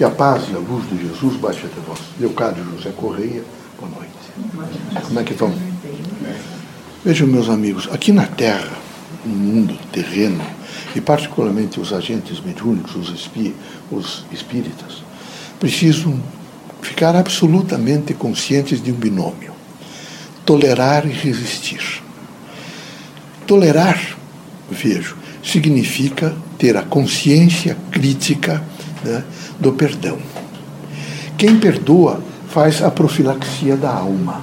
Que a paz e a luz de Jesus baixe até vós. Leocádio José Correia, boa noite. Como é que estão? Vejam, meus amigos, aqui na Terra, no mundo terreno, e particularmente os agentes mediúnicos, os, espí os espíritas, precisam ficar absolutamente conscientes de um binômio: tolerar e resistir. Tolerar, vejo, significa ter a consciência crítica né, do perdão. Quem perdoa faz a profilaxia da alma.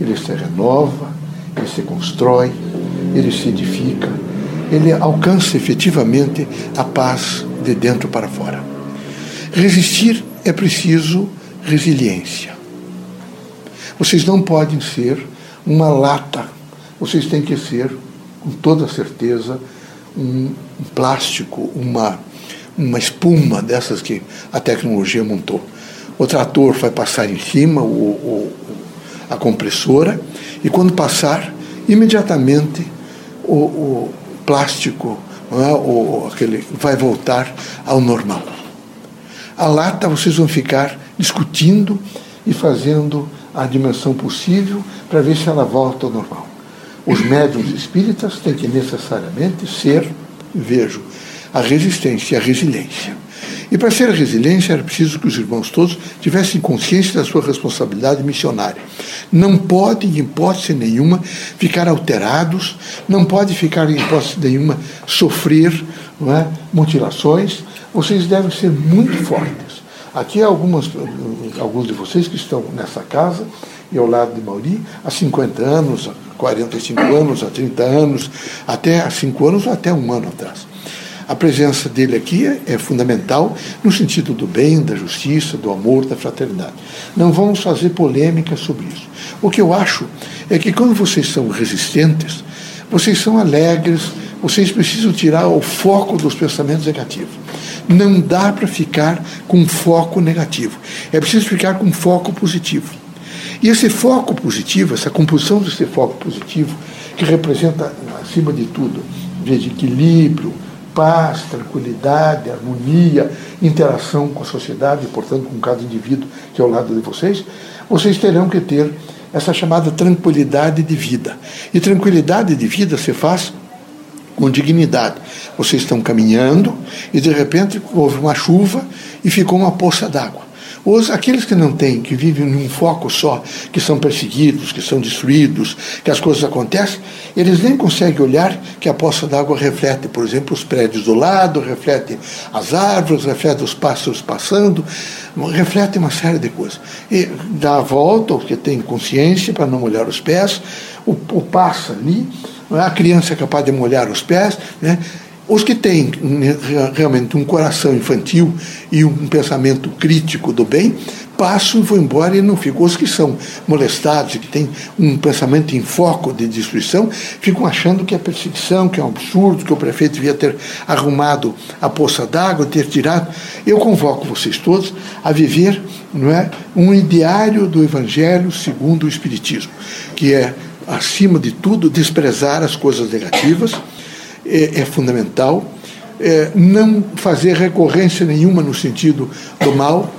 Ele se renova, ele se constrói, ele se edifica, ele alcança efetivamente a paz de dentro para fora. Resistir é preciso resiliência. Vocês não podem ser uma lata, vocês têm que ser, com toda certeza, um, plástico, uma, uma espuma dessas que a tecnologia montou. O trator vai passar em cima, o, o, a compressora, e quando passar, imediatamente o, o plástico é, o, aquele, vai voltar ao normal. A lata vocês vão ficar discutindo e fazendo a dimensão possível para ver se ela volta ao normal. Os médiums espíritas têm que necessariamente ser, vejo, a resistência e a resiliência. E para ser a resiliência era preciso que os irmãos todos tivessem consciência da sua responsabilidade missionária. Não pode, em hipótese nenhuma, ficar alterados, não pode ficar, em hipótese nenhuma, sofrer é, mutilações. Vocês devem ser muito fortes. Aqui há algumas, alguns de vocês que estão nessa casa e ao lado de Mauri há 50 anos, 45 anos, há 30 anos, até há 5 anos ou até um ano atrás. A presença dele aqui é, é, fundamental no sentido do bem, da justiça, do amor, da fraternidade. Não vamos fazer polêmica sobre isso. O que eu acho é que quando vocês são resistentes, vocês são alegres, vocês precisam tirar o foco dos pensamentos negativos. Não dá para ficar com foco negativo. É preciso ficar com foco positivo. E esse foco positivo, essa composição desse foco positivo, que representa, acima de tudo, de equilíbrio, paz, tranquilidade, harmonia, interação com a sociedade, e, portanto, com cada indivíduo que é ao lado de vocês, vocês terão que ter essa chamada tranquilidade de vida. E tranquilidade de vida se faz com dignidade. Vocês estão caminhando e de repente houve uma chuva e ficou uma poça d'água. Os, aqueles que não têm, que vivem num foco só, que são perseguidos, que são destruídos, que as coisas acontecem, eles nem conseguem olhar que a poça d'água reflete, por exemplo, os prédios do lado, reflete as árvores, reflete os pássaros passando, reflete uma série de coisas. E dá a volta, o que tem consciência para não molhar os pés, o, o passa ali, a criança é capaz de molhar os pés, né? Os que têm né, realmente um coração infantil e um pensamento crítico do bem, passam e vão embora e não ficam. Os que são molestados que têm um pensamento em foco de destruição, ficam achando que é perseguição, que é um absurdo, que o prefeito devia ter arrumado a poça d'água, ter tirado. Eu convoco vocês todos a viver não é, um ideário do Evangelho segundo o Espiritismo, que é, acima de tudo, desprezar as coisas negativas é, é fundamental. É, não fazer recorrência nenhuma no sentido do mal.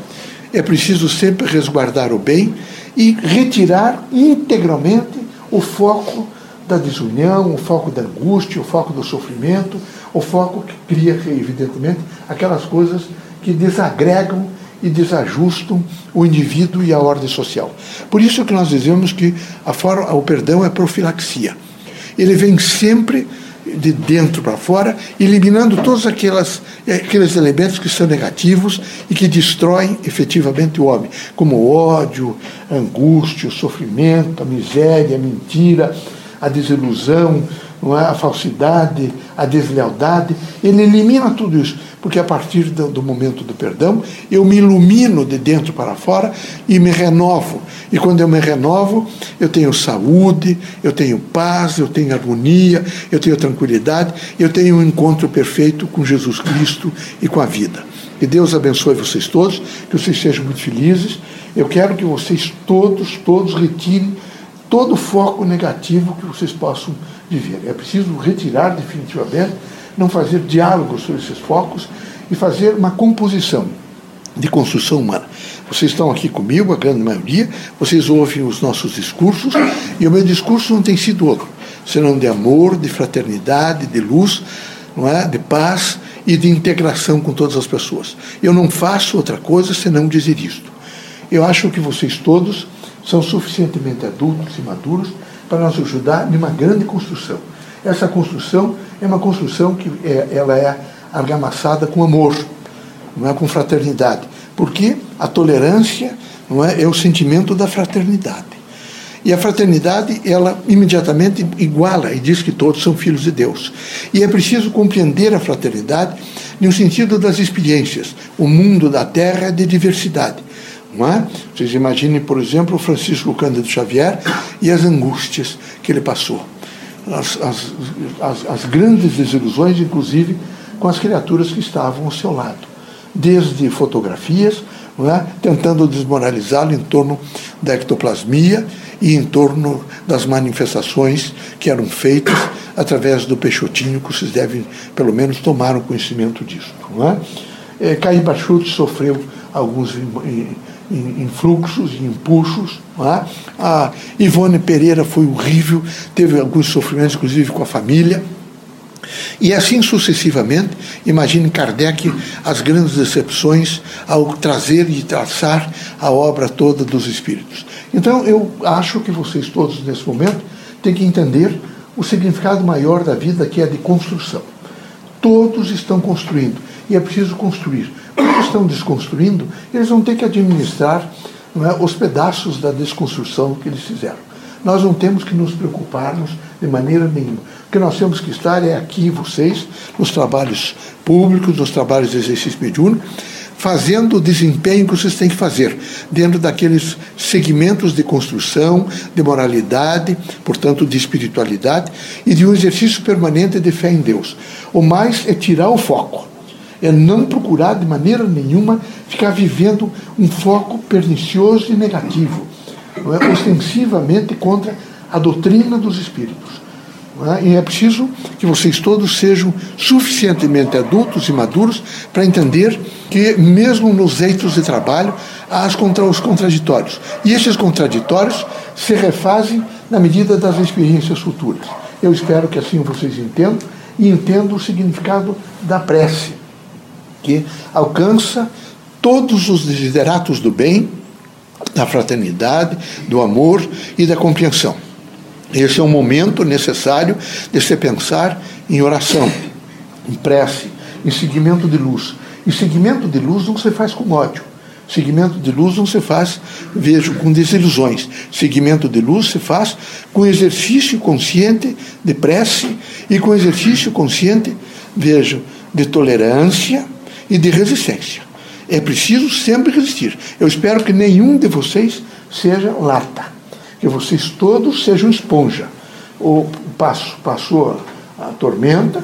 É preciso sempre resguardar o bem e retirar integralmente o foco da desunião, o foco da angústia, o foco do sofrimento, o foco que cria, evidentemente, aquelas coisas que desagregam e desajustam o indivíduo e a ordem social. Por isso que nós dizemos que a forma, o perdão é profilaxia. Ele vem sempre de dentro para fora, eliminando todos aquelas, aqueles elementos que são negativos e que destroem efetivamente o homem, como ódio, angústia, sofrimento, a miséria, a mentira, a desilusão, é? a falsidade, a deslealdade. Ele elimina tudo isso, porque a partir do, do, momento do perdão, eu me ilumino de dentro para fora e me renovo. E quando eu me renovo, eu tenho saúde, eu tenho paz, eu tenho harmonia, eu tenho tranquilidade, eu tenho um encontro perfeito com Jesus Cristo e com a vida. Que Deus abençoe vocês todos, que vocês sejam muito felizes. Eu quero que vocês todos, todos retirem todo o foco negativo que vocês possam viver. É preciso retirar definitivamente, não fazer diálogo sobre esses focos e fazer uma composição de construção humana. Vocês estão aqui comigo, a grande maioria, vocês ouvem os nossos discursos, e o meu discurso não tem sido outro, senão de amor, de fraternidade, de luz, não é? de paz e de integração com todas as pessoas. Eu não faço outra coisa senão dizer isto. Eu acho que vocês todos são suficientemente adultos e maduros para nos ajudar numa grande construção. Essa construção é uma construção que é, ela é argamassada com amor, não é com fraternidade. Porque a tolerância não é, é o sentimento da fraternidade. E a fraternidade, ela imediatamente iguala e diz que todos são filhos de Deus. E é preciso compreender a fraternidade no sentido das experiências. O mundo da Terra é de diversidade. Não é? Vocês imaginem, por exemplo, Francisco Cândido Xavier e as angústias que ele passou. As, as, as, as grandes desilusões, inclusive, com as criaturas que estavam ao seu lado. Desde fotografias, é? tentando desmoralizá-lo em torno da ectoplasmia e em torno das manifestações que eram feitas através do Peixotinho, que vocês devem, pelo menos, tomar conhecimento disso. Não é? É, sofreu alguns influxos e empuxos. É? A Ivone Pereira foi horrível, teve alguns sofrimentos, inclusive com a família. E assim sucessivamente, imagine Kardec as grandes decepções ao trazer e traçar a obra toda dos espíritos. Então, eu acho que vocês todos, nesse momento, têm que entender o significado maior da vida, que é de construção. Todos estão construindo e é preciso construir. Estão desconstruindo, eles vão ter que administrar é, os pedaços da desconstrução que eles fizeram. Nós não temos que nos preocuparmos de maneira nenhuma. O que nós temos que estar é aqui, vocês, nos trabalhos públicos, nos trabalhos de exercício mediúnico, fazendo o desempenho que vocês têm que fazer, dentro daqueles segmentos de construção, de moralidade, portanto, de espiritualidade e de um exercício permanente de fé em Deus. O mais é tirar o foco é não procurar de maneira nenhuma ficar vivendo um foco pernicioso e negativo, é? ostensivamente contra a doutrina dos espíritos. É? E é preciso que vocês todos sejam suficientemente adultos e maduros para entender que, mesmo nos eitos de trabalho, há contra os contraditórios. E esses contraditórios se refazem na medida das experiências futuras. Eu espero que assim vocês entendam e entendam o significado da prece que alcança todos os desideratos do bem, da fraternidade, do amor e da compreensão. Esse é um momento necessário de se pensar em oração, em prece, em seguimento de luz. E seguimento de luz não se faz com ódio. Seguimento de luz não se faz, vejo, com desilusões. Seguimento de luz se faz com exercício consciente de prece e com exercício consciente, vejo, de tolerância, e de resistência. É preciso sempre resistir. Eu espero que nenhum de vocês seja lata, que vocês todos sejam esponja. O passo, passou a tormenta,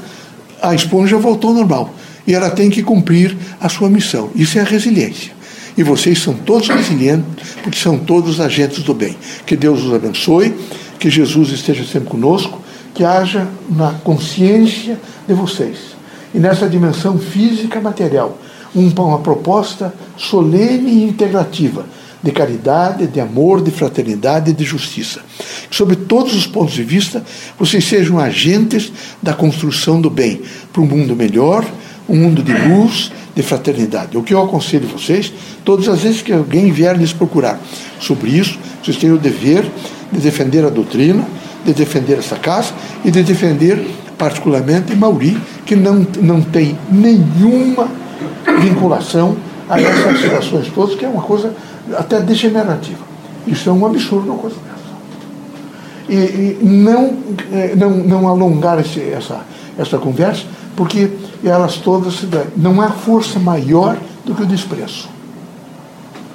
a esponja voltou ao normal. E ela tem que cumprir a sua missão. Isso é a resiliência. E vocês são todos resilientes, porque são todos agentes do bem. Que Deus os abençoe, que Jesus esteja sempre conosco, que haja na consciência de vocês e nessa dimensão física material, uma proposta solene e integrativa de caridade, de amor, de fraternidade e de justiça. Que, todos os pontos de vista, vocês sejam agentes da construção do bem para um mundo melhor, um mundo de luz, de fraternidade. O que eu aconselho vocês, todas as vezes que alguém vier lhes procurar sobre isso, vocês têm o dever de defender a doutrina, de defender essa casa e de defender particularmente Mauri, que não, não tem nenhuma vinculação a essas situações todas, que é uma coisa até degenerativa. Isso é um absurdo, uma coisa dessa. E, e não, eh, não, não alongar esse, essa, essa conversa, porque elas todas não há força maior do que o desprezo.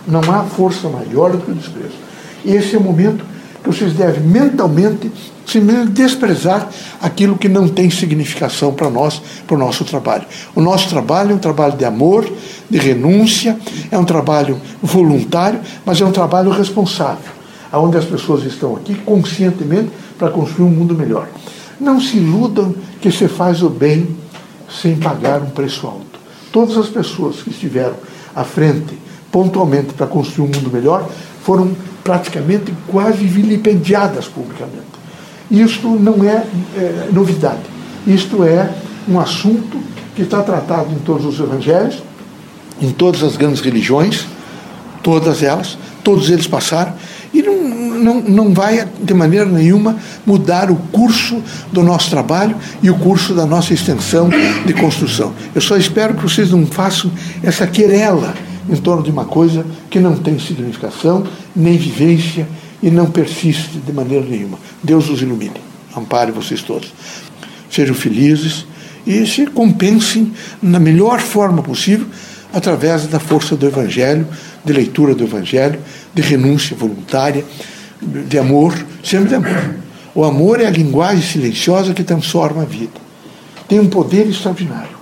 Não há força maior do que o desprezo. Esse é o momento vocês devem mentalmente desprezar aquilo que não tem significação para nós, para o nosso trabalho. O nosso trabalho é um trabalho de amor, de renúncia, é um trabalho voluntário, mas é um trabalho responsável, onde as pessoas estão aqui conscientemente para construir um mundo melhor. Não se iludam que se faz o bem sem pagar um preço alto. Todas as pessoas que estiveram à frente, pontualmente, para construir um mundo melhor, foram praticamente quase vilipendiadas publicamente. Isto não é, é novidade. Isto é um assunto que está tratado em todos os evangelhos, em todas as grandes religiões, todas elas, todos eles passaram, e não, não, não vai, de maneira nenhuma, mudar o curso do nosso trabalho e o curso da nossa extensão de construção. Eu só espero que vocês não façam essa querela em torno de uma coisa que não tem significação, nem vivência e não persiste de maneira nenhuma. Deus os ilumine. Ampare vocês todos. Sejam felizes e se compensem na melhor forma possível através da força do Evangelho, de leitura do Evangelho, de renúncia voluntária, de amor, sempre de amor. O amor é a linguagem silenciosa que transforma a vida. Tem um poder extraordinário.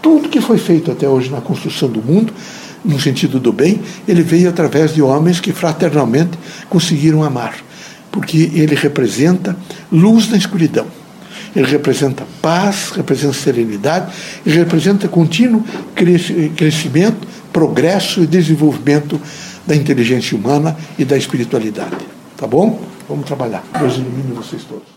Tudo que foi feito até hoje na construção do mundo, no sentido do bem, ele veio através de homens que fraternalmente conseguiram amar, porque ele representa luz na escuridão. Ele representa paz, representa serenidade e representa contínuo crescimento, progresso e desenvolvimento da inteligência humana e da espiritualidade. Tá bom? Vamos trabalhar. Deus ilumine vocês todos.